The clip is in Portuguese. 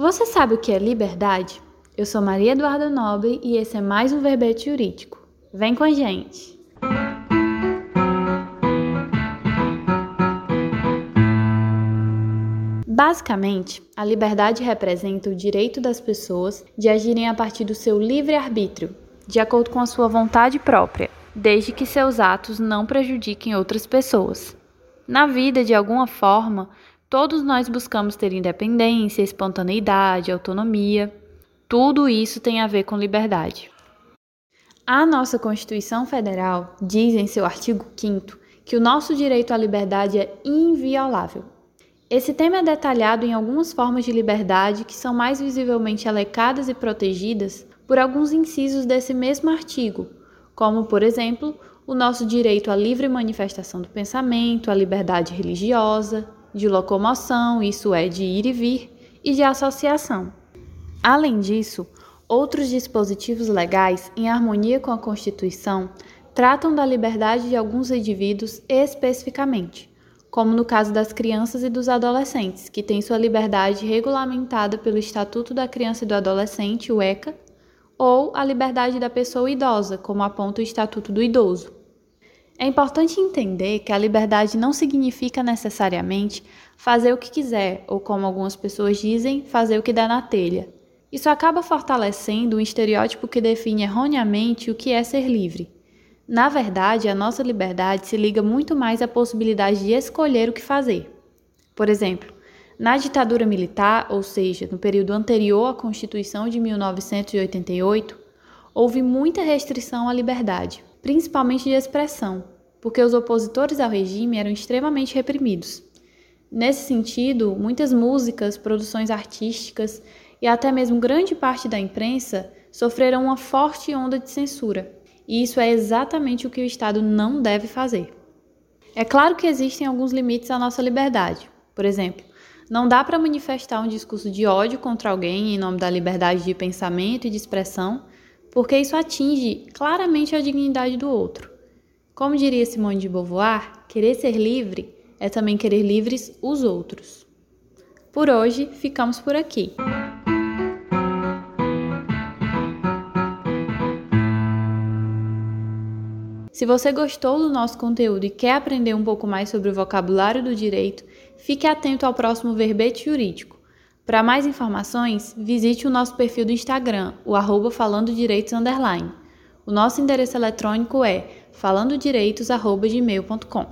Você sabe o que é liberdade? Eu sou Maria Eduarda Nobre e esse é mais um verbete jurídico. Vem com a gente! Basicamente, a liberdade representa o direito das pessoas de agirem a partir do seu livre-arbítrio, de acordo com a sua vontade própria, desde que seus atos não prejudiquem outras pessoas. Na vida, de alguma forma, Todos nós buscamos ter independência, espontaneidade, autonomia. Tudo isso tem a ver com liberdade. A nossa Constituição Federal diz em seu artigo 5 que o nosso direito à liberdade é inviolável. Esse tema é detalhado em algumas formas de liberdade que são mais visivelmente alecadas e protegidas por alguns incisos desse mesmo artigo, como, por exemplo, o nosso direito à livre manifestação do pensamento, à liberdade religiosa, de locomoção, isso é, de ir e vir, e de associação. Além disso, outros dispositivos legais, em harmonia com a Constituição, tratam da liberdade de alguns indivíduos especificamente, como no caso das crianças e dos adolescentes, que têm sua liberdade regulamentada pelo Estatuto da Criança e do Adolescente, o ECA, ou a liberdade da pessoa idosa, como aponta o Estatuto do Idoso. É importante entender que a liberdade não significa necessariamente fazer o que quiser, ou como algumas pessoas dizem, fazer o que dá na telha. Isso acaba fortalecendo um estereótipo que define erroneamente o que é ser livre. Na verdade, a nossa liberdade se liga muito mais à possibilidade de escolher o que fazer. Por exemplo, na ditadura militar, ou seja, no período anterior à Constituição de 1988, houve muita restrição à liberdade principalmente de expressão, porque os opositores ao regime eram extremamente reprimidos. Nesse sentido, muitas músicas, produções artísticas e até mesmo grande parte da imprensa sofreram uma forte onda de censura, e isso é exatamente o que o Estado não deve fazer. É claro que existem alguns limites à nossa liberdade. Por exemplo, não dá para manifestar um discurso de ódio contra alguém em nome da liberdade de pensamento e de expressão porque isso atinge claramente a dignidade do outro. Como diria Simone de Beauvoir, querer ser livre é também querer livres os outros. Por hoje, ficamos por aqui. Se você gostou do nosso conteúdo e quer aprender um pouco mais sobre o vocabulário do direito, fique atento ao próximo verbete jurídico. Para mais informações, visite o nosso perfil do Instagram, o arroba falando direitos underline. O nosso endereço eletrônico é falandodireitos.gmail.com.